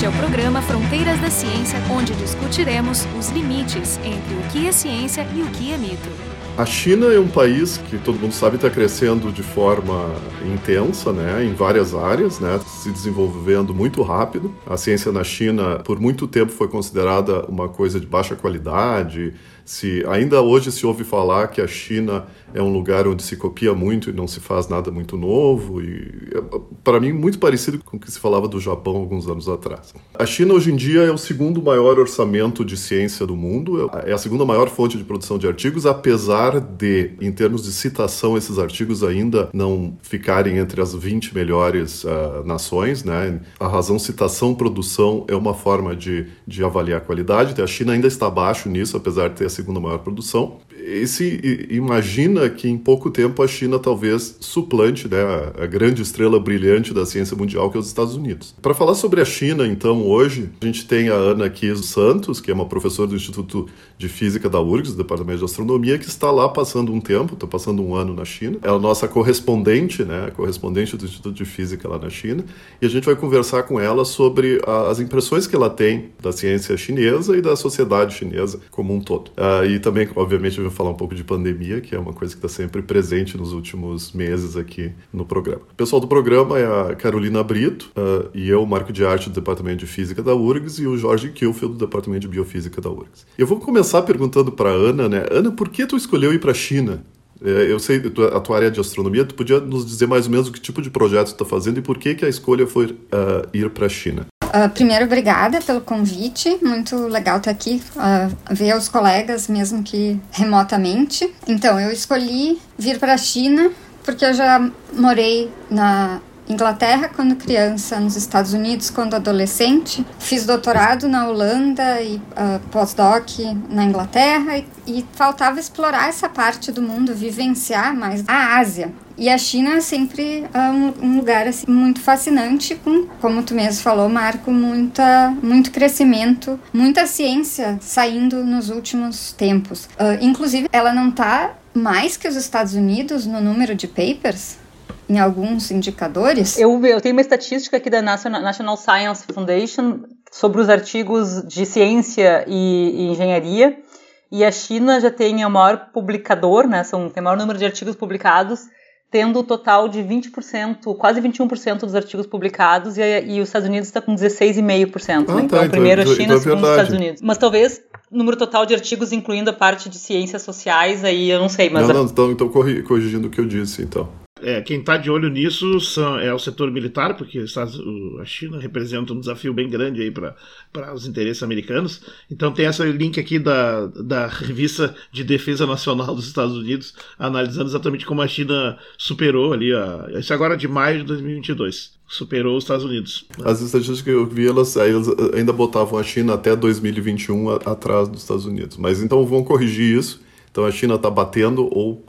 Este é o programa Fronteiras da Ciência, onde discutiremos os limites entre o que é ciência e o que é mito. A China é um país que todo mundo sabe está crescendo de forma intensa, né, em várias áreas, né, se desenvolvendo muito rápido. A ciência na China por muito tempo foi considerada uma coisa de baixa qualidade, se ainda hoje se ouve falar que a China é um lugar onde se copia muito e não se faz nada muito novo e é, para mim muito parecido com o que se falava do Japão alguns anos atrás. A China hoje em dia é o segundo maior orçamento de ciência do mundo, é a segunda maior fonte de produção de artigos, apesar de em termos de citação esses artigos ainda não ficarem entre as 20 melhores uh, nações, né? A razão citação produção é uma forma de, de avaliar a qualidade. A China ainda está abaixo nisso, apesar de ter segunda maior produção. Esse imagina que em pouco tempo a China talvez suplante né, a, a grande estrela brilhante da ciência mundial que é os Estados Unidos. Para falar sobre a China, então, hoje a gente tem a Ana Kies Santos, que é uma professora do Instituto de Física da URGS, do Departamento de Astronomia, que está lá passando um tempo, está passando um ano na China. É a nossa correspondente, né, correspondente do Instituto de Física lá na China, e a gente vai conversar com ela sobre a, as impressões que ela tem da ciência chinesa e da sociedade chinesa como um todo. Uh, e também, obviamente, falar um pouco de pandemia, que é uma coisa que está sempre presente nos últimos meses aqui no programa. O pessoal do programa é a Carolina Brito uh, e eu, Marco de Arte do Departamento de Física da URGS e o Jorge Kilfield do Departamento de Biofísica da URGS. Eu vou começar perguntando para Ana, né? Ana, por que tu escolheu ir para a China? É, eu sei a tua área é de astronomia, tu podia nos dizer mais ou menos o que tipo de projeto tu está fazendo e por que, que a escolha foi uh, ir para a China? Uh, primeiro, obrigada pelo convite. Muito legal estar aqui, uh, ver os colegas, mesmo que remotamente. Então, eu escolhi vir para a China porque eu já morei na Inglaterra quando criança, nos Estados Unidos quando adolescente, fiz doutorado na Holanda e uh, pós-doc na Inglaterra e, e, faltava explorar essa parte do mundo, vivenciar mais a Ásia. E a China é sempre uh, um, um, lugar assim, muito fascinante, com, como tu mesmo falou, Marco, muita, muito crescimento, muita ciência saindo nos últimos tempos. Uh, inclusive, ela não está mais que os Estados Unidos no número de papers em alguns indicadores? Eu, eu tenho uma estatística aqui da National, National Science Foundation sobre os artigos de ciência e, e engenharia. E a China já tem o maior publicador, né? São, tem o maior número de artigos publicados, tendo o um total de 20%, quase 21% dos artigos publicados, e, e os Estados Unidos está com 16,5%. Né? Ah, né? tá, então, primeiro então, a China, então é segundo os Estados Unidos. Mas talvez número total de artigos, incluindo a parte de ciências sociais, aí eu não sei, mas... Não, não, então, então corrigindo o que eu disse, então. É, quem está de olho nisso são, é o setor militar, porque a China representa um desafio bem grande aí para os interesses americanos. Então tem esse link aqui da, da revista de defesa nacional dos Estados Unidos, analisando exatamente como a China superou ali, a, isso agora de maio de 2022, superou os Estados Unidos. As estatísticas que eu vi, elas, elas ainda botavam a China até 2021 a, atrás dos Estados Unidos. Mas então vão corrigir isso então a China está batendo ou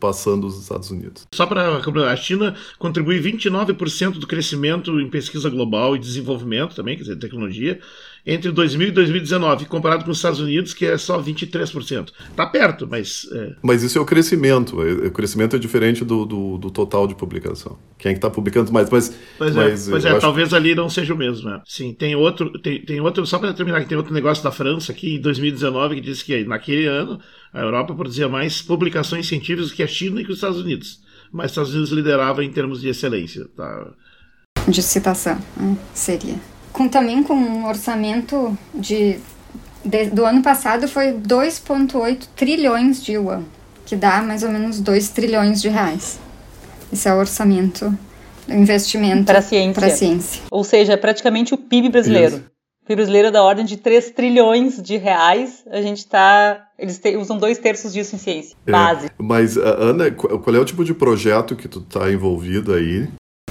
passando os Estados Unidos. Só para a China contribui 29% do crescimento em pesquisa global e desenvolvimento também, quer dizer, tecnologia, entre 2000 e 2019, comparado com os Estados Unidos, que é só 23%. Está perto, mas. É... Mas isso é o crescimento. É, o crescimento é diferente do, do, do total de publicação. Quem é que está publicando mais? Mas, pois mas, é, pois é talvez ali não seja o mesmo. Né? Sim, tem outro, tem, tem outro, só para terminar, tem outro negócio da França aqui em 2019 que diz que naquele ano a Europa produzia mais publicações científicas que a China e que os Estados Unidos. Mas os Estados Unidos liderava em termos de excelência. Tá? De citação, né? seria com também com um orçamento de, de do ano passado foi 2,8 trilhões de yuan, que dá mais ou menos 2 trilhões de reais. Esse é o orçamento do investimento para a ciência. ciência. Ou seja, é praticamente o PIB brasileiro. Isso. Brasileiro é da ordem de 3 trilhões de reais. A gente está. Eles te, usam dois terços disso em ciência. É, base. Mas, Ana, qual é o tipo de projeto que tu está envolvido aí?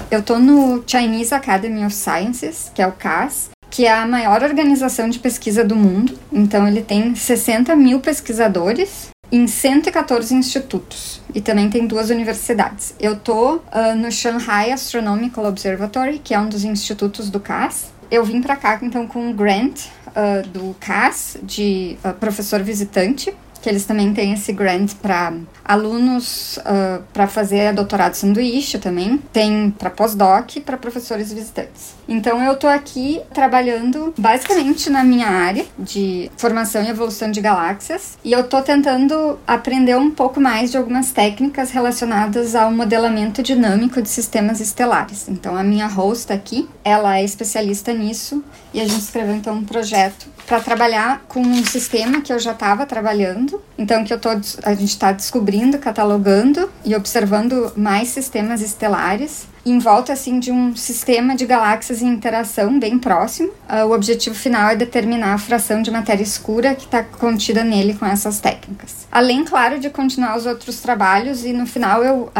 Eu tô no Chinese Academy of Sciences, que é o CAS, que é a maior organização de pesquisa do mundo. Então, ele tem 60 mil pesquisadores em 114 institutos e também tem duas universidades. Eu tô uh, no Shanghai Astronomical Observatory, que é um dos institutos do CAS. Eu vim para cá então com um grant uh, do CAS de uh, professor visitante que eles também têm esse grant para alunos uh, para fazer doutorado sanduíche também, tem para pós-doc e para professores visitantes. Então eu tô aqui trabalhando basicamente na minha área de formação e evolução de galáxias e eu tô tentando aprender um pouco mais de algumas técnicas relacionadas ao modelamento dinâmico de sistemas estelares. Então a minha host aqui, ela é especialista nisso e a gente escreveu então um projeto para trabalhar com um sistema que eu já estava trabalhando. Então que eu tô a gente está descobrindo, catalogando e observando mais sistemas estelares em volta assim de um sistema de galáxias em interação bem próximo. Uh, o objetivo final é determinar a fração de matéria escura que está contida nele com essas técnicas. Além, claro, de continuar os outros trabalhos e no final eu, uh,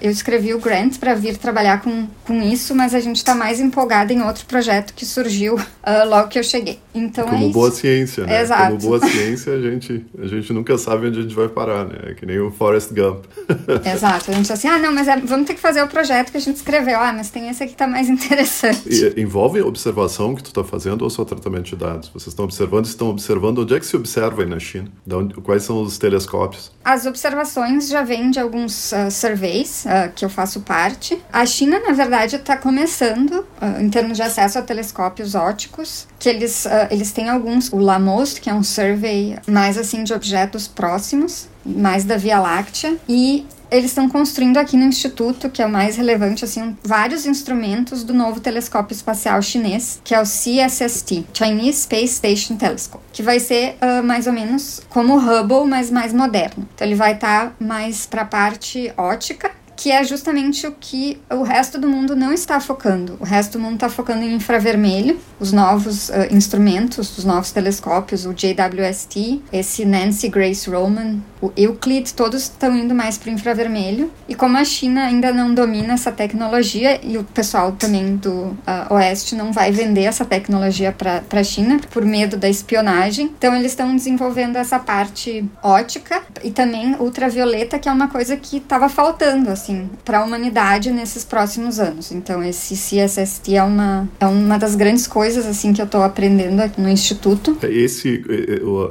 eu escrevi o grant para vir trabalhar com, com isso, mas a gente está mais empolgada em outro projeto que surgiu uh, logo que eu cheguei. Então Como é boa ciência, né? Exato. Como boa ciência, a gente, a gente nunca sabe onde a gente vai parar, né? É que nem o Forrest Gump. Exato. A gente assim, ah, não, mas é, vamos ter que fazer o projeto que a gente escreveu escreveu, ah, mas tem esse aqui que tá mais interessante. E envolve observação que tu está fazendo ou só tratamento de dados? Vocês estão observando, estão observando onde é que se observa aí na China? Onde, quais são os telescópios? As observações já vêm de alguns uh, surveys uh, que eu faço parte. A China, na verdade, está começando uh, em termos de acesso a telescópios ópticos, que eles, eles têm alguns, o LAMOST, que é um survey mais assim de objetos próximos, mais da Via Láctea, e eles estão construindo aqui no instituto, que é o mais relevante, assim, vários instrumentos do novo telescópio espacial chinês, que é o CSST, Chinese Space Station Telescope, que vai ser uh, mais ou menos como o Hubble, mas mais moderno. Então ele vai estar tá mais para a parte ótica que é justamente o que o resto do mundo não está focando. O resto do mundo está focando em infravermelho, os novos uh, instrumentos, os novos telescópios, o JWST, esse Nancy Grace Roman, o Euclid, todos estão indo mais para o infravermelho. E como a China ainda não domina essa tecnologia e o pessoal também do uh, Oeste não vai vender essa tecnologia para a China por medo da espionagem, então eles estão desenvolvendo essa parte ótica e também ultravioleta, que é uma coisa que estava faltando assim assim, para a humanidade nesses próximos anos. Então, esse CSST é uma, é uma das grandes coisas, assim, que eu estou aprendendo aqui no Instituto. Esse,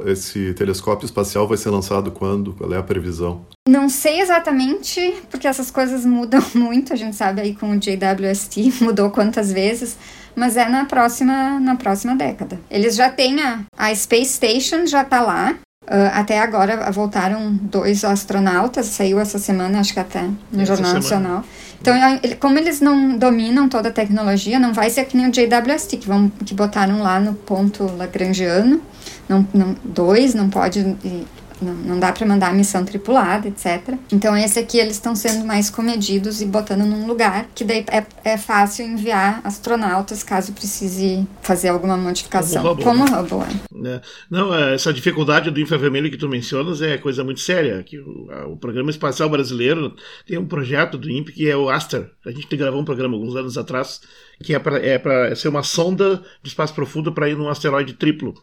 esse telescópio espacial vai ser lançado quando? Qual é a previsão? Não sei exatamente, porque essas coisas mudam muito, a gente sabe aí com o JWST, mudou quantas vezes, mas é na próxima, na próxima década. Eles já têm a, a Space Station, já está lá, até agora voltaram dois astronautas, saiu essa semana, acho que até no essa Jornal. Nacional. Então, como eles não dominam toda a tecnologia, não vai ser que nem o JWST, que, vão, que botaram lá no ponto lagrangiano, não, não, dois, não pode não, não dá para mandar missão tripulada, etc. Então esse aqui eles estão sendo mais comedidos e botando num lugar que daí é, é fácil enviar astronautas caso precise fazer alguma modificação. Como o Hubble, é. é. Não, é, essa dificuldade do infravermelho que tu mencionas é coisa muito séria. Que o, o Programa Espacial Brasileiro tem um projeto do INPE que é o Aster. A gente gravou um programa alguns anos atrás que é para é ser uma sonda de espaço profundo para ir num asteroide triplo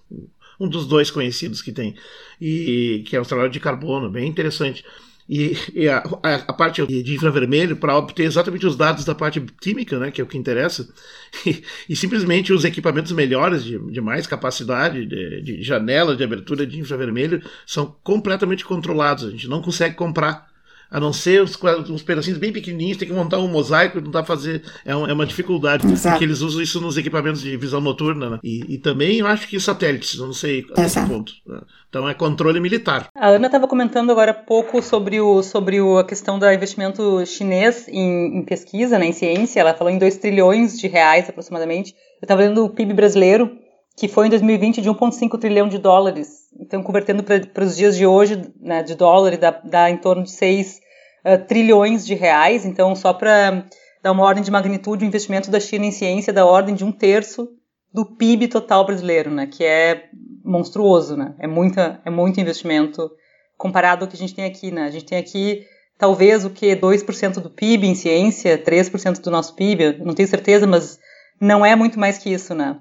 um dos dois conhecidos que tem, e que é o trabalho de carbono, bem interessante. E, e a, a, a, parte de infravermelho para obter exatamente os dados da parte química, né, que é o que interessa, e, e simplesmente os equipamentos melhores, de, de mais capacidade, de, de janela de abertura de infravermelho, são completamente controlados. A gente não consegue comprar a não ser uns, uns pedacinhos bem pequenininhos, tem que montar um mosaico, não dá pra fazer, é, um, é uma dificuldade, Exato. porque eles usam isso nos equipamentos de visão noturna, né? e, e, também eu acho que satélites, não sei até que ponto. Né? Então é controle militar. A Ana estava comentando agora há pouco sobre, o, sobre o, a questão do investimento chinês em, em pesquisa, né, em ciência, ela falou em 2 trilhões de reais aproximadamente, eu estava lendo o PIB brasileiro, que foi em 2020 de 1,5 trilhão de dólares. Então, convertendo para os dias de hoje, né, de dólar, dá, dá em torno de 6 uh, eh, trilhões de reais. Então, só para dar uma ordem de magnitude, o investimento da China em ciência é da ordem de um terço do PIB total brasileiro, né, que é monstruoso, né? É, muita, é muito investimento comparado ao que a gente tem aqui, né? A gente tem aqui talvez o que 2% do PIB em ciência, 3% do nosso PIB, não tenho certeza, mas não é muito mais que isso, né?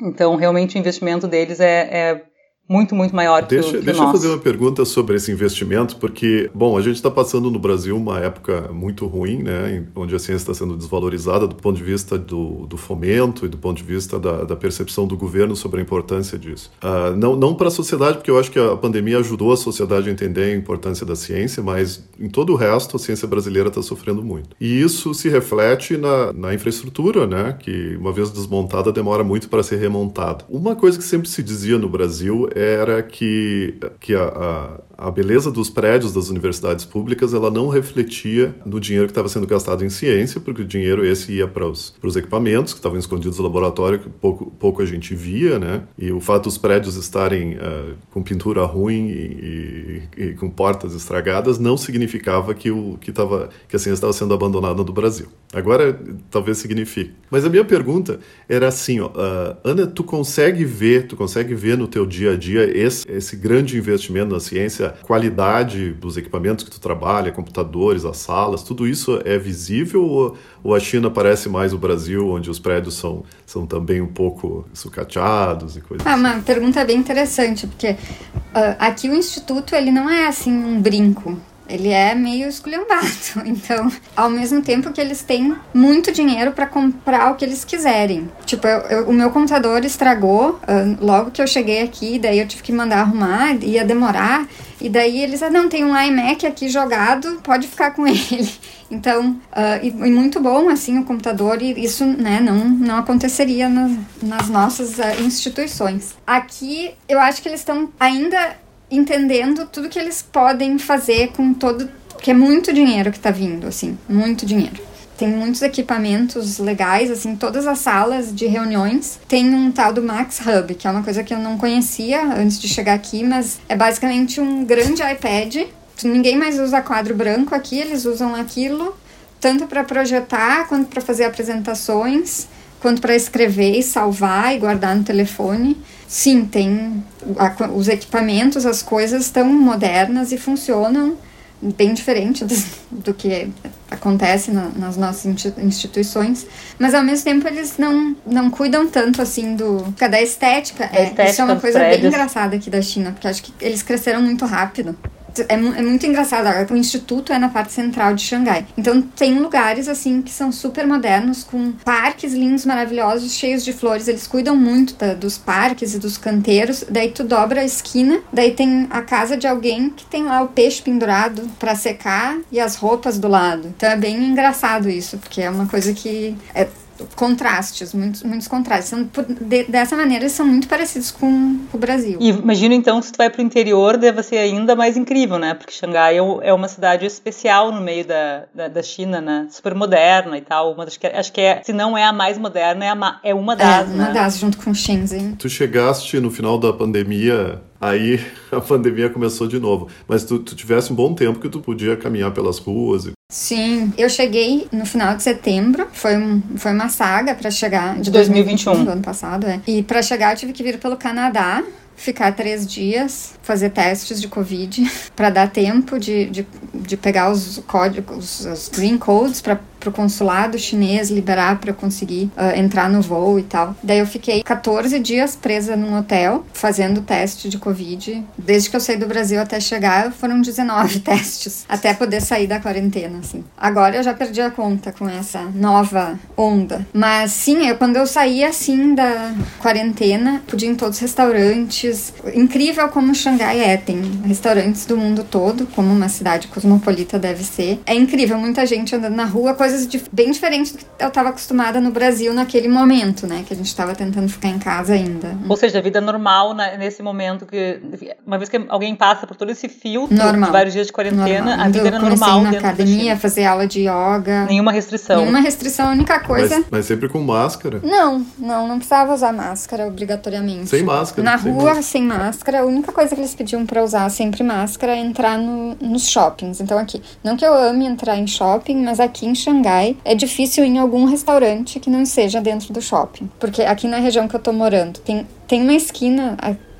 Então, realmente, o investimento deles é, é muito, muito maior deixa, que o, que deixa eu fazer uma pergunta sobre esse investimento, porque, bom, a gente está passando no Brasil uma época muito ruim, né, onde a ciência está sendo desvalorizada do ponto de vista do, do fomento e do ponto de vista da, da percepção do governo sobre a importância disso. Uh, não não para a sociedade, porque eu acho que a pandemia ajudou a sociedade a entender a importância da ciência, mas em todo o resto a ciência brasileira está sofrendo muito. E isso se reflete na, na infraestrutura, né, que uma vez desmontada demora muito para ser remontada. Uma coisa que sempre se dizia no Brasil era que, que a, a, a, beleza dos prédios das universidades públicas ela não refletia no dinheiro que estava sendo gastado em ciência, porque o dinheiro esse ia para os equipamentos que estavam escondidos no laboratório, que pouco, pouco a gente via, né? E o fato dos prédios estarem uh, com pintura ruim e, e, e, com portas estragadas não significava que, o, que, tava, que a ciência estava sendo abandonada do Brasil. Agora, talvez signifique. Mas a minha pergunta era assim, ó, uh, Ana, tu consegue ver, tu consegue ver no teu dia a dia esse, esse grande investimento na ciência, qualidade dos equipamentos que tu trabalha, computadores, as salas, tudo isso é visível ou, ou a China parece mais o Brasil, onde os prédios são, são também um pouco sucateados e coisas ah, assim? Uma pergunta bem interessante, porque uh, aqui o Instituto ele não é assim um brinco ele é meio esculhambado. Então, ao mesmo tempo que eles têm muito dinheiro para comprar o que eles quiserem. Tipo, eu, eu, o meu computador estragou uh, logo que eu cheguei aqui, daí eu tive que mandar arrumar, ia demorar. E daí eles, ah, não, tem um iMac aqui jogado, pode ficar com ele. Então, uh, e, e, muito bom, assim, o computador, e isso, né, não, não aconteceria nas, nas nossas uh, instituições. Aqui, eu acho que eles estão ainda entendendo tudo que eles podem fazer com todo. que é muito dinheiro que tá vindo, assim, muito dinheiro. Tem muitos equipamentos legais, assim, todas as salas de reuniões tem um tal do Max Hub, que é uma coisa que eu não conhecia antes de chegar aqui, mas é basicamente um grande iPad. Ninguém mais usa quadro branco aqui, eles usam aquilo tanto para projetar quanto para fazer apresentações, quanto para escrever e salvar e guardar no telefone. Sim, tem a, os equipamentos, as coisas estão modernas e funcionam bem diferente do, do que acontece na, nas nossas instituições, mas ao mesmo tempo eles não, não cuidam tanto assim do da estética. É, estética isso é uma coisa bem engraçada aqui da China, porque acho que eles cresceram muito rápido é, é muito engraçado. O instituto é na parte central de Xangai. Então tem lugares assim que são super modernos, com parques lindos, maravilhosos, cheios de flores. Eles cuidam muito da, dos parques e dos canteiros. Daí tu dobra a esquina, daí tem a casa de alguém que tem lá o peixe pendurado para secar e as roupas do lado. Então é bem engraçado isso, porque é uma coisa que é contrastes, muitos, muitos contrastes. De, dessa maneira, eles são muito parecidos com o Brasil. E imagino então que se tu vai para o interior, deve ser ainda mais incrível, né? Porque Xangai é, é uma cidade especial no meio da, da, da, China, né? Super moderna e tal. Uma das, acho que é, se não é a mais moderna, é, a, é uma das, é, uma né? das, junto com Shenzhen. Tu chegaste no final da pandemia Aí a pandemia começou de novo. Mas tu, tu tivesse um bom tempo que tu podia caminhar pelas ruas. Sim, eu cheguei no final de setembro. Foi, um, foi uma saga para chegar de 2021, 2021 do ano passado, é. E para chegar eu tive que vir pelo Canadá ficar três dias, fazer testes de Covid, para dar tempo de, de, de, pegar os códigos, os green codes para o consulado chinês liberar para eu conseguir uh, entrar no voo e tal. Daí eu fiquei 14 dias presa num hotel, fazendo teste de Covid. Desde que eu saí do Brasil até chegar, foram 19 testes, até poder sair da quarentena, assim. Agora eu já perdi a conta com essa nova onda. Mas sim, eu, quando eu saí assim da quarentena, podia ir em todos os restaurantes. Incrível como Xangai é, tem restaurantes do mundo todo, como uma cidade cosmopolita deve ser. É incrível, muita gente andando na rua, coisas de, bem diferentes do que eu estava acostumada no Brasil naquele momento, né? Que a gente estava tentando ficar em casa ainda. Ou seja, a vida normal né, nesse momento que, uma vez que alguém passa por todo esse filtro normal. de vários dias de quarentena, normal. a vida era normal. na academia, fazer aula de yoga. Nenhuma restrição. Nenhuma restrição, a única coisa. Mas, mas sempre com máscara? Não, não, não precisava usar máscara obrigatoriamente. Sem máscara. Na sem rua, sem máscara. A única coisa que eles pediam para usar sempre máscara é entrar no, nos shoppings. Então aqui, não que eu ame entrar em shopping, mas aqui em Xangai é difícil em algum restaurante que não seja dentro do shopping. Porque aqui na região que eu tô morando, tem, tem uma esquina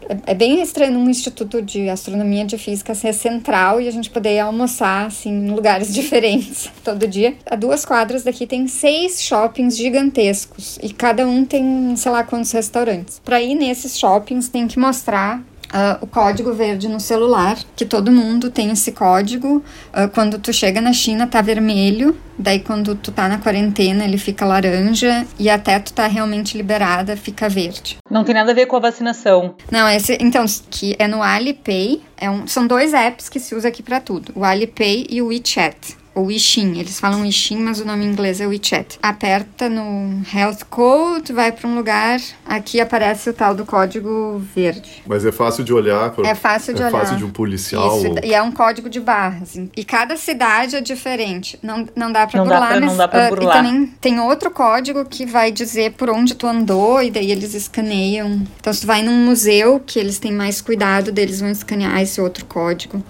é, é bem estranho num instituto de astronomia de física ser central e a gente poder almoçar assim em lugares diferentes todo dia. A duas quadras daqui tem seis shoppings gigantescos e cada um tem sei lá quantos restaurantes. Para ir nesses shoppings tem que mostrar uh, o código verde no celular, que todo mundo tem esse código. Uh, quando tu chega na China tá vermelho, daí quando tu tá na quarentena ele fica laranja e até tu tá realmente liberada fica verde. Não tem nada a ver com a vacinação. Não, esse então que é no Alipay, é um, são dois apps que se usa aqui para tudo, o Alipay e o WeChat ou Wixin. Eles falam Wixin, mas o nome em inglês é WeChat. Aperta no Health Code, vai para um lugar, aqui aparece o tal do código verde. Mas é fácil de olhar. Por... É fácil de é olhar. É fácil de um policial. Isso, ou... e é um código de barras. E cada cidade é diferente. Não, não dá para burlar, dá pra, mas não dá pra burlar. Uh, e também tem outro código que vai dizer por onde tu andou e daí eles escaneiam. Então se tu vai num museu que eles têm mais cuidado, deles vão escanear esse outro código.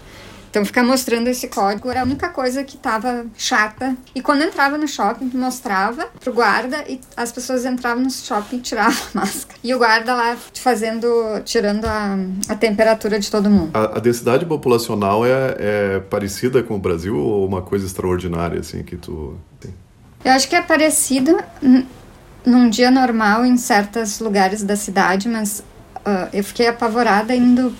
Então, ficar mostrando esse código era a única coisa que tava chata. E quando entrava no shopping, mostrava pro guarda e as pessoas entravam no shopping e tiravam a máscara. E o guarda lá fazendo, tirando a, a temperatura de todo mundo. A, a densidade populacional é, é parecida com o Brasil ou uma coisa extraordinária, assim, que tu tem? Eu acho que é parecido num dia normal em certos lugares da cidade, mas uh, eu fiquei apavorada indo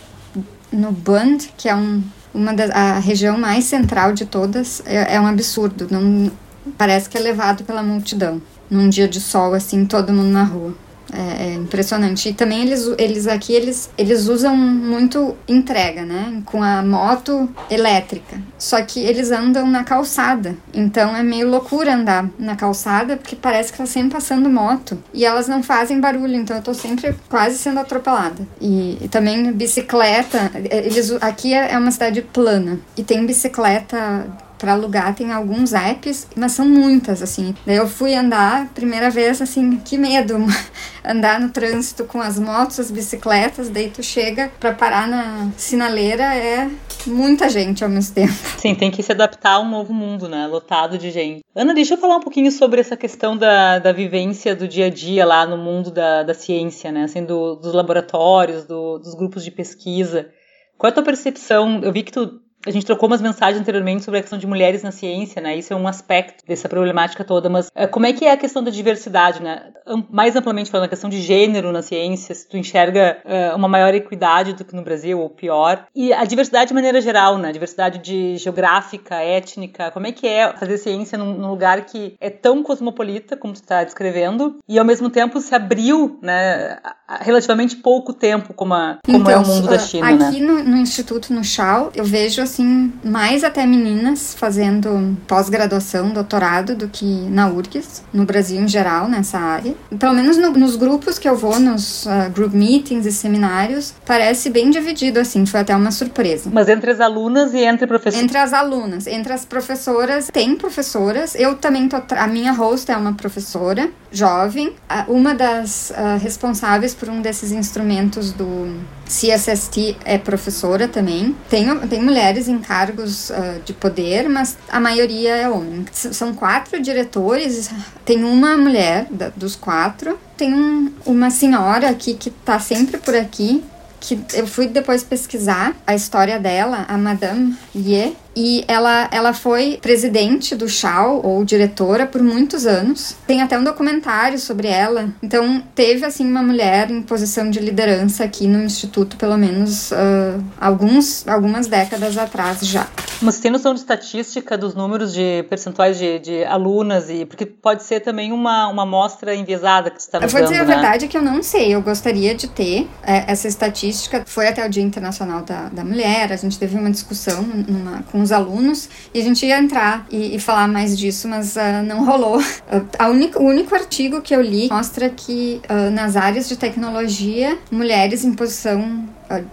no Bund, que é um uma da, a região mais central de todas é, é um absurdo. Não, parece que é levado pela multidão. Num dia de sol, assim, todo mundo na rua. É, é, impressionante. E também eles, eles aqui, eles, eles usam muito entrega, né? Com a moto elétrica. Só que eles andam na calçada. Então é meio loucura andar na calçada, porque parece que tá sempre passando moto. E elas não fazem barulho, então eu tô sempre quase sendo atropelada. E, e também bicicleta. Eles, aqui é, é uma cidade plana. E tem bicicleta para alugar tem alguns apps, mas são muitas, assim. Daí eu fui andar, primeira vez, assim, que medo, andar no trânsito com as motos, as bicicletas, daí tu chega para parar na sinaleira, é muita gente ao mesmo tempo. Sim, tem que se adaptar a um novo mundo, né? Lotado de gente. Ana, deixa eu falar um pouquinho sobre essa questão da, da vivência do dia a dia lá no mundo da, da ciência, né? Assim, do, dos laboratórios, do, dos grupos de pesquisa. Qual é a tua percepção? Eu vi que tu a gente trocou umas mensagens anteriormente sobre a questão de mulheres na ciência, né? Isso é um aspecto dessa problemática toda, mas uh, como é que é a questão da diversidade, né? Mais amplamente falando, a questão de gênero na ciência, se tu enxerga uh, uma maior equidade do que no Brasil, ou pior. E a diversidade de maneira geral, né? Diversidade de geográfica, étnica, como é que é fazer ciência num, num lugar que é tão cosmopolita, como tu está descrevendo, e ao mesmo tempo se abriu, né? Relativamente pouco tempo, como, a, como então, é o mundo da China, aqui né? Aqui no, no Instituto, no Chao, eu vejo assim, mais até meninas fazendo pós-graduação, doutorado, do que na URGS, no Brasil em geral, nessa área. Pelo menos no, nos grupos que eu vou, nos uh, group meetings e seminários, parece bem dividido, assim, foi até uma surpresa. Mas entre as alunas e entre professoras? Entre as alunas, entre as professoras, tem professoras, eu também tô, a minha host é uma professora, jovem, uma das uh, responsáveis por um desses instrumentos do CSST é professora também. Tem, tem mulheres em cargos uh, de poder, mas a maioria é homem. São quatro diretores, tem uma mulher da, dos quatro, tem um, uma senhora aqui que tá sempre por aqui, que eu fui depois pesquisar a história dela, a Madame Ye, e ela, ela foi presidente do Shaw, ou diretora, por muitos anos. Tem até um documentário sobre ela. Então, teve, assim, uma mulher em posição de liderança aqui no Instituto, pelo menos uh, alguns, algumas décadas atrás já. Mas tem noção de estatística dos números de percentuais de, de alunas? e Porque pode ser também uma, uma amostra enviesada que você está Eu vou dizer né? a verdade que eu não sei. Eu gostaria de ter é, essa estatística. Foi até o Dia Internacional da, da Mulher. A gente teve uma discussão numa, com os alunos e a gente ia entrar e, e falar mais disso, mas uh, não rolou. Uh, única, o único artigo que eu li mostra que uh, nas áreas de tecnologia, mulheres em posição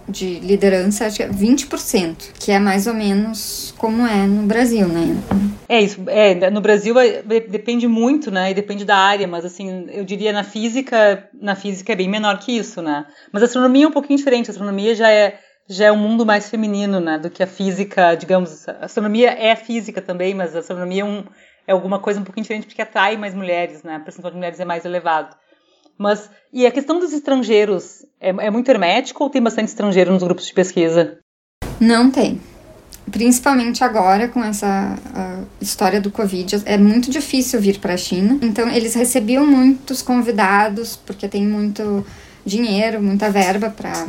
de liderança, acho que é 20%, que é mais ou menos como é no Brasil, né? É isso. É, no Brasil depende muito, né? E depende da área, mas assim, eu diria na física, na física é bem menor que isso, né? Mas a astronomia é um pouquinho diferente. A astronomia já é já é um mundo mais feminino, né, do que a física, digamos, a astronomia é física também, mas a astronomia é, um, é alguma coisa um pouquinho diferente porque atrai mais mulheres, né, a percentual de mulheres é mais elevado. Mas, e a questão dos estrangeiros, é, é muito hermético ou tem bastante estrangeiro nos grupos de pesquisa? Não tem. Principalmente agora com essa história do Covid, é muito difícil vir para a China. Então, eles recebiam muitos convidados, porque tem muito dinheiro, muita verba para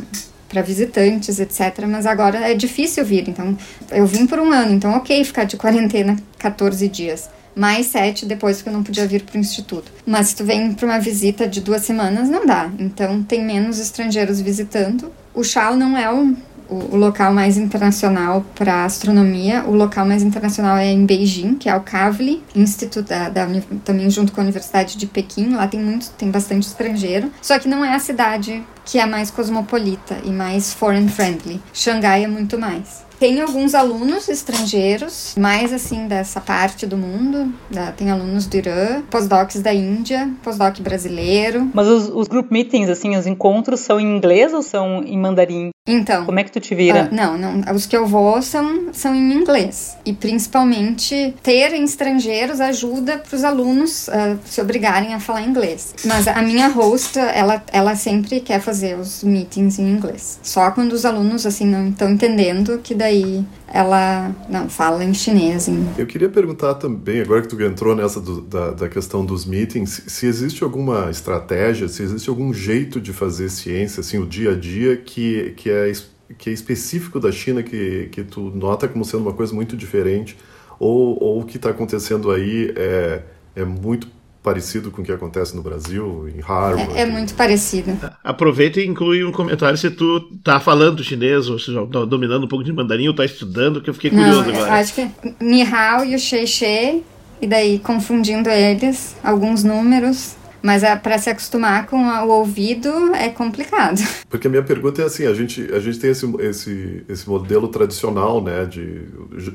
para visitantes, etc. Mas agora é difícil vir. Então, eu vim por um ano, então ok ficar de quarentena 14 dias mais sete depois que eu não podia vir para o instituto. Mas se tu vem para uma visita de duas semanas, não dá. Então tem menos estrangeiros visitando. O Chal não é um o, local mais internacional para astronomia. O local mais internacional é em Beijing, que é o Kavli Institute, da, da, também junto com a Universidade de Pequim. Lá tem muito, tem bastante estrangeiro. Só que não é a cidade que é mais cosmopolita e mais foreign friendly. Xangai é muito mais. Tem alguns alunos estrangeiros, mais assim dessa parte do mundo. Da, tem alunos do Irã, pós-docs da Índia, pós-doc brasileiro. Mas os, os group meetings, assim, os encontros são em inglês ou são em mandarim? Então. Como é que tu te vira? Uh, não, não. Os que eu vou são, são em inglês. E principalmente ter estrangeiros ajuda para os alunos uh, se obrigarem a falar inglês. Mas a minha host, ela, ela sempre quer fazer os meetings em inglês. Só quando os alunos assim não estão entendendo que daí ela não fala em chinês. Em... Eu queria perguntar também, agora que tu entrou nessa do, da, da questão dos meetings, se existe alguma estratégia, se existe algum jeito de fazer ciência, assim, o dia a dia que, que é que é específico da China que, que tu nota como sendo uma coisa muito diferente ou, ou o que está acontecendo aí é, é muito parecido com o que acontece no Brasil, em Harvard. É, é muito parecido. Aproveita e inclui um comentário se tu tá falando chinês, ou seja, tá dominando um pouco de mandarim, ou tá estudando, que eu fiquei curioso Não, agora. Acho que Ni Hao e o Xie Xie, e daí confundindo eles, alguns números. Mas é, para se acostumar com o ouvido é complicado. Porque a minha pergunta é assim, a gente, a gente tem esse, esse, esse modelo tradicional, né, de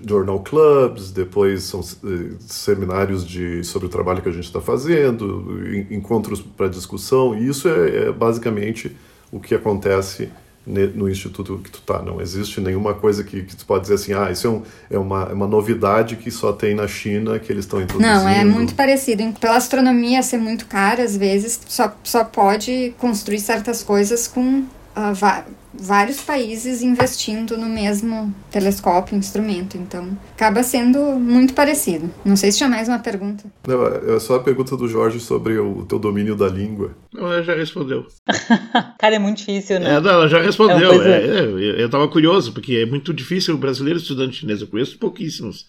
journal clubs, depois são eh, seminários de, sobre o trabalho que a gente está fazendo, encontros para discussão, e isso é, é basicamente o que acontece no instituto que tu tá. Não existe nenhuma coisa que, que tu pode dizer assim, ah, isso é, um, é, uma, é uma novidade que só tem na China, que eles estão introduzindo. Não, é muito parecido. Pela astronomia ser muito cara, às vezes, só, só pode construir certas coisas com uh, vários países investindo no mesmo telescópio, instrumento. Então, acaba sendo muito parecido. Não sei se tinha mais uma pergunta. Não, é só a pergunta do Jorge sobre o teu domínio da língua. Não, ela já respondeu. Cara, é muito difícil, né? É, não, ela já respondeu. É, é, eu estava curioso, porque é muito difícil o brasileiro estudante chinês. Eu conheço pouquíssimos.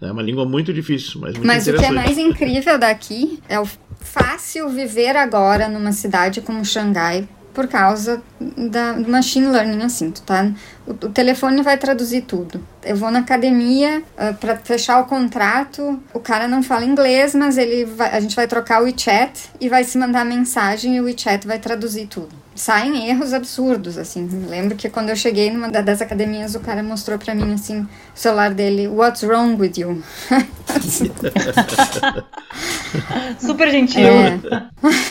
É uma língua muito difícil, mas muito Mas o que é mais incrível daqui é o fácil viver agora numa cidade como Xangai, por causa da machine learning, assim, tu tá, o, o telefone vai traduzir tudo. Eu vou na academia uh, ah, para fechar o contrato, o cara não fala inglês, mas ele vai, a gente vai trocar o WeChat e vai se mandar mensagem e o WeChat vai traduzir tudo. Saem erros absurdos, assim. Me lembro que quando eu cheguei numa das academias, o cara mostrou para mim, assim, o celular dele, What's wrong with you? Super gentil. É.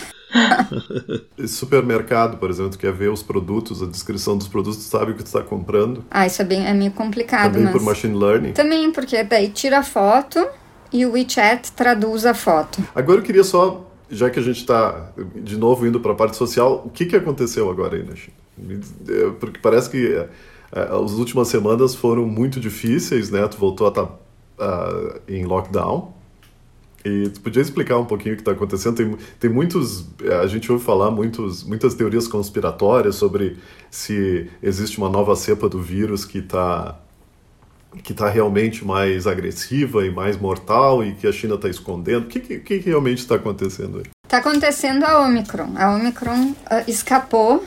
Supermercado, por exemplo, tu quer ver os produtos, a descrição dos produtos, tu sabe o que tu está comprando. Ah, isso é, bem, é meio complicado. Também mas... por machine learning. Também, porque daí tira a foto e o WeChat traduz a foto. Agora eu queria só, já que a gente está de novo indo para a parte social, o que, que aconteceu agora aí na China? É, porque parece que é, as últimas semanas foram muito difíceis, né? Tu voltou a estar tá, uh, em lockdown. E tu podia explicar um pouquinho o que está acontecendo? Tem, tem muitos. A gente ouve falar muitos, muitas teorias conspiratórias sobre se existe uma nova cepa do vírus que está que está realmente mais agressiva e mais mortal e que a China está escondendo. O que, que, que realmente está acontecendo aí? Está acontecendo a Omicron. A Omicron uh, escapou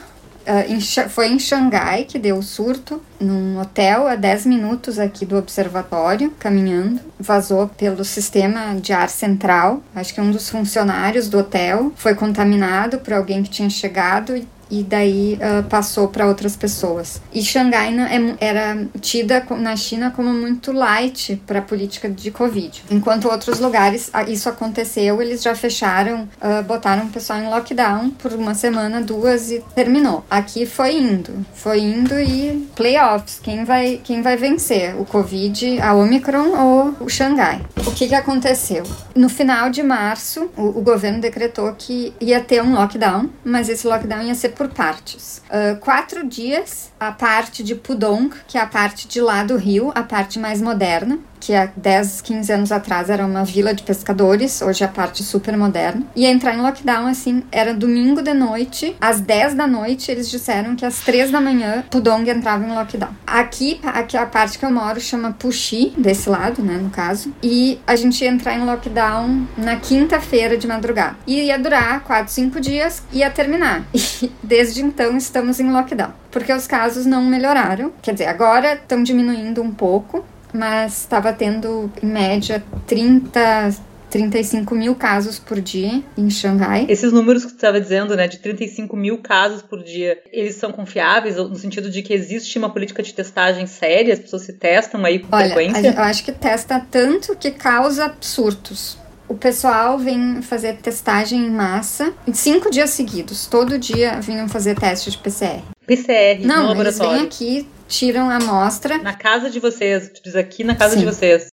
Uh, foi em Xangai que deu o surto, num hotel a 10 minutos aqui do observatório, caminhando. Vazou pelo sistema de ar central. Acho que um dos funcionários do hotel foi contaminado por alguém que tinha chegado e e daí uh, passou para outras pessoas. E Xangai é era tida na China como muito light para a política de Covid. Enquanto outros lugares isso aconteceu, eles já fecharam, uh, botaram o pessoal em lockdown por uma semana, duas e terminou. Aqui foi indo, foi indo e playoffs. Quem vai, quem vai vencer? O Covid, a Omicron ou o Xangai? O que, que aconteceu? No final de março, o, o governo decretou que ia ter um lockdown, mas esse lockdown ia ser por partes. Uh, quatro dias, a parte de Pudong, que é a parte de lá do rio, a parte mais moderna, que há 10, 15 anos atrás era uma vila de pescadores, hoje é a parte super moderna. E entrar em lockdown, assim, era domingo de noite, às 10 da noite, eles disseram que às 3 da manhã Pudong entrava em lockdown. Aqui, aqui a parte que eu moro chama Puxi, desse lado, né, no caso, e a gente ia entrar em lockdown na quinta-feira de madrugada. E ia durar 4, 5 dias, ia terminar. E desde então estamos em lockdown. Porque os casos não melhoraram. Quer dizer, agora estão diminuindo um pouco, mas estava tendo em média 30, 35 mil casos por dia em Xangai. Esses números que você estava dizendo, né, de 35 mil casos por dia, eles são confiáveis no sentido de que existe uma política de testagem séria, as pessoas se testam aí com Olha, frequência? eu acho que testa tanto que causa surtos. O pessoal vem fazer testagem em massa em cinco dias seguidos. Todo dia vinham fazer teste de PCR. PCR, Não, no eles vêm laboratório. aqui, tiram a amostra Na casa de vocês, diz aqui na casa Sim. de vocês.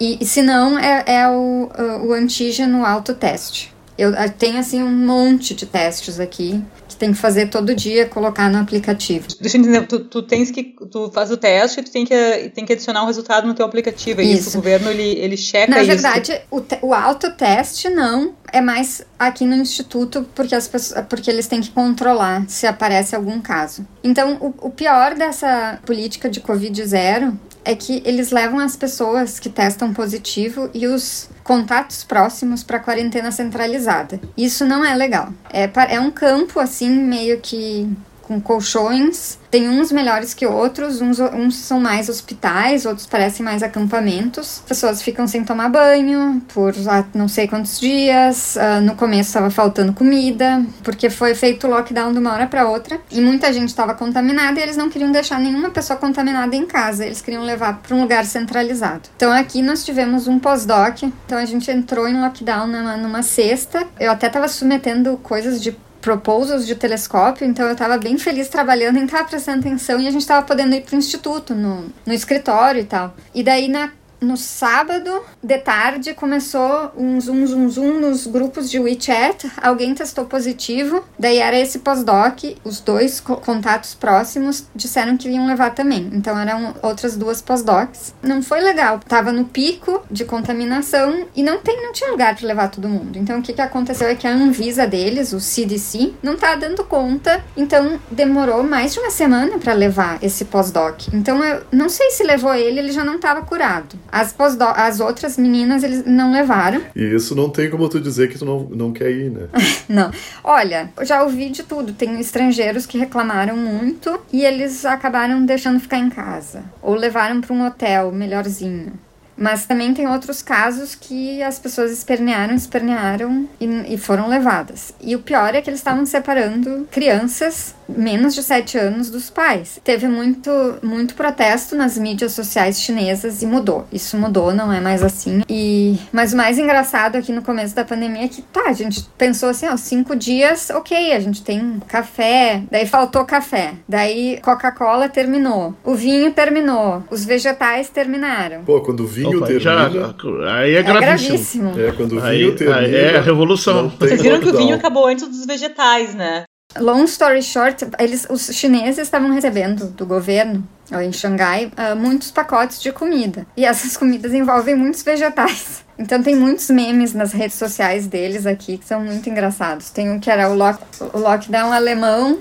E, e se não, é, é o, o antígeno autoteste. Eu eu tenho, assim, um monte de testes aqui que tem que fazer todo dia, colocar no aplicativo. Deixa eu entender, tu, tu tens que. Tu faz o teste e tu tem que, tem que adicionar um resultado no teu aplicativo. É isso. Isso. O governo ele, ele checa Na isso. verdade, o, te- o autoteste não é mais aqui no instituto porque, as pessoas, porque eles têm que controlar se aparece algum caso. Então, o, o pior dessa política de Covid zero é que eles levam as pessoas que testam positivo e os contatos próximos para quarentena centralizada. Isso não é legal. É, é um campo assim meio que com colchões. Tem uns melhores que outros, uns, uns são mais hospitais, outros parecem mais acampamentos. Pessoas ficam sem tomar banho por ah, não sei quantos dias. Ah, no começo estava faltando comida, porque foi feito o lockdown de uma hora para outra. E muita gente estava contaminada e eles não queriam deixar nenhuma pessoa contaminada em casa. Eles queriam levar para um lugar centralizado. Então aqui nós tivemos um pós-doc. Então a gente entrou em lockdown numa, numa sexta. Eu até estava submetendo coisas de proposals de telescópio, então eu estava bem feliz trabalhando, em estar prestando atenção e a gente estava podendo ir para o instituto, no, no escritório e tal. E daí na no sábado de tarde começou um zoom, zoom, zoom nos grupos de WeChat. Alguém testou positivo, daí era esse pós-doc. Os dois co- contatos próximos disseram que iam levar também. Então eram outras duas pós-docs. Não foi legal, tava no pico de contaminação e não, tem, não tinha lugar para levar todo mundo. Então o que, que aconteceu é que a Anvisa deles, o CDC, não tá dando conta. Então demorou mais de uma semana para levar esse pós-doc. Então eu não sei se levou ele, ele já não estava curado. As, as outras meninas eles não levaram. E isso não tem como tu dizer que tu não, não quer ir, né? Não. Olha, eu já ouvi de tudo. Tem estrangeiros que reclamaram muito e eles acabaram deixando ficar em casa. Ou levaram para um hotel melhorzinho. Mas também tem outros casos que as pessoas espernearam, espernearam e, e foram levadas. E o pior é que eles estavam separando crianças menos de 7 anos dos pais. Teve muito, muito protesto nas mídias sociais chinesas e mudou. Isso mudou, não é mais assim. E mas o mais engraçado aqui no começo da pandemia é que tá, a gente pensou assim, ó, cinco dias, ok, a gente tem café, daí faltou café, daí Coca-Cola terminou, o vinho terminou, os vegetais terminaram. Pô, quando o vinho Opa, já, termina. aí é É gravíssimo. gravíssimo. É, quando o Aí- vinho termina. aí é a revolução. Vocês viram que o vinho acabou antes dos vegetais, né? Long story short, eles, os chineses estavam recebendo do governo, em Xangai, ah, muitos pacotes de comida. E essas comidas envolvem muitos vegetais. Então tem muitos memes nas redes sociais deles aqui que são muito engraçados. Tem um que era o, lock, o lockdown alemão,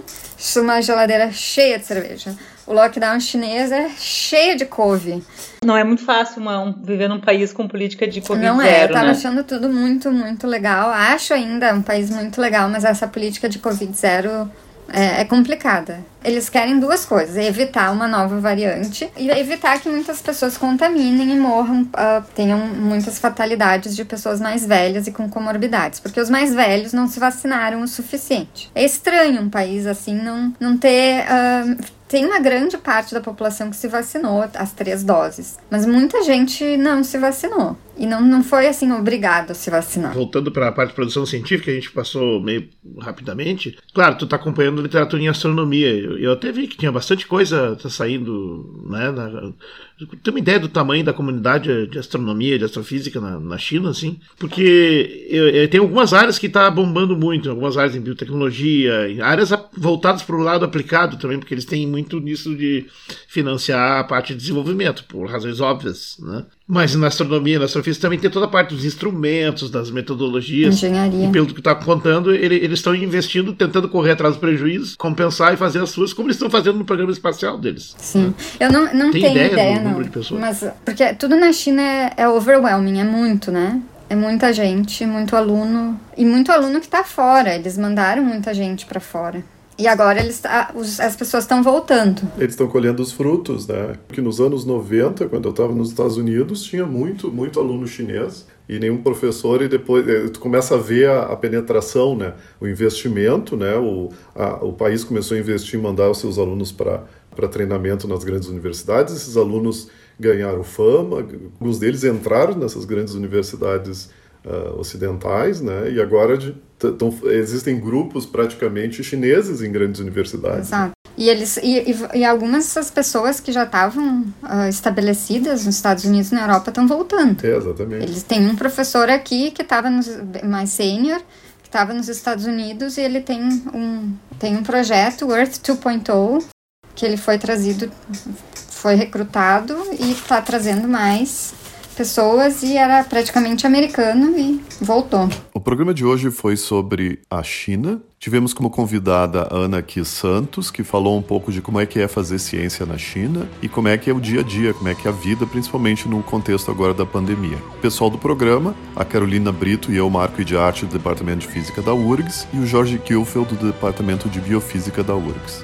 uma geladeira cheia de cerveja. O lockdown chinês é cheio de couve. Não é muito fácil uma- um- viver num país com política de Covid Não é, eu tava né? achando tudo muito, muito legal. Acho ainda um país muito legal, mas essa política de Covid zero é, é complicada. Eles querem duas coisas: evitar uma nova variante e evitar que muitas pessoas contaminem e morram, ah, tenham muitas fatalidades de pessoas mais velhas e com comorbidades, porque os mais velhos não se vacinaram o suficiente. É estranho um país assim não, não ter. ah, tem uma grande parte da população que se vacinou as três doses, mas muita gente não se vacinou. E não, não foi assim obrigado a se vacinar. Voltando para a parte de produção científica, a gente passou meio rapidamente. Claro, tu tá acompanhando literatura em astronomia. Eu, eu até vi que tinha bastante coisa tá saindo, né? Na, tem uma ideia do tamanho da comunidade de astronomia, de astrofísica na, na China, assim? Porque eu, eu, tem algumas áreas que tá bombando muito, algumas áreas em biotecnologia, em áreas voltadas para o lado aplicado também, porque eles têm muito nisso de financiar a parte de desenvolvimento, por razões óbvias, né? Mas na astronomia, na astrofísica, também tem toda a parte dos instrumentos, das metodologias. Engenharia. E pelo que está contando, ele, eles estão investindo, tentando correr atrás dos prejuízos, compensar e fazer as suas, como eles estão fazendo no programa espacial deles. Sim. Eu não, não Tem tenho ideia ideia, do não. número de pessoas? Mas, porque tudo na China é, é overwhelming, é muito, né? É muita gente, muito aluno. E muito aluno que tá fora. Eles mandaram muita gente para fora. E agora eles, os- as pessoas estão voltando. Eles estão colhendo os frutos, né? Porque nos anos 90, quando eu estava nos Estados Unidos, tinha muito, muito aluno chinês e nenhum professor e depois eh, tu começa a ver a, a penetração, né? O investimento, né? O, a- o país começou a investir em mandar os seus alunos para para treinamento nas grandes universidades. Esses alunos ganharam fama, alguns deles entraram nessas grandes universidades ah, ocidentais, né? E agora de, tão- existem grupos praticamente chineses em grandes universidades. Exato. E, eles, e, e, e algumas dessas pessoas que já estavam ah, estabelecidas nos Estados Unidos e na Europa estão voltando. É, exatamente. Eles têm um professor aqui que estava mais sênior, que estava nos Estados Unidos, e ele tem um, tem um projeto, Earth 2.0, que ele foi trazido, foi recrutado e está trazendo mais pessoas e era praticamente americano e voltou. O programa de hoje foi sobre a China. Tivemos como convidada a Ana Kiss Santos, que falou um pouco de como é que é fazer ciência na China e como é que é o dia a dia, como é que é a vida, principalmente no contexto agora da pandemia. O pessoal do programa, a Carolina Brito e eu, Marco de Arte, do Departamento de Física da URGS, e o Jorge Kielfeld, do Departamento de Biofísica da URGS.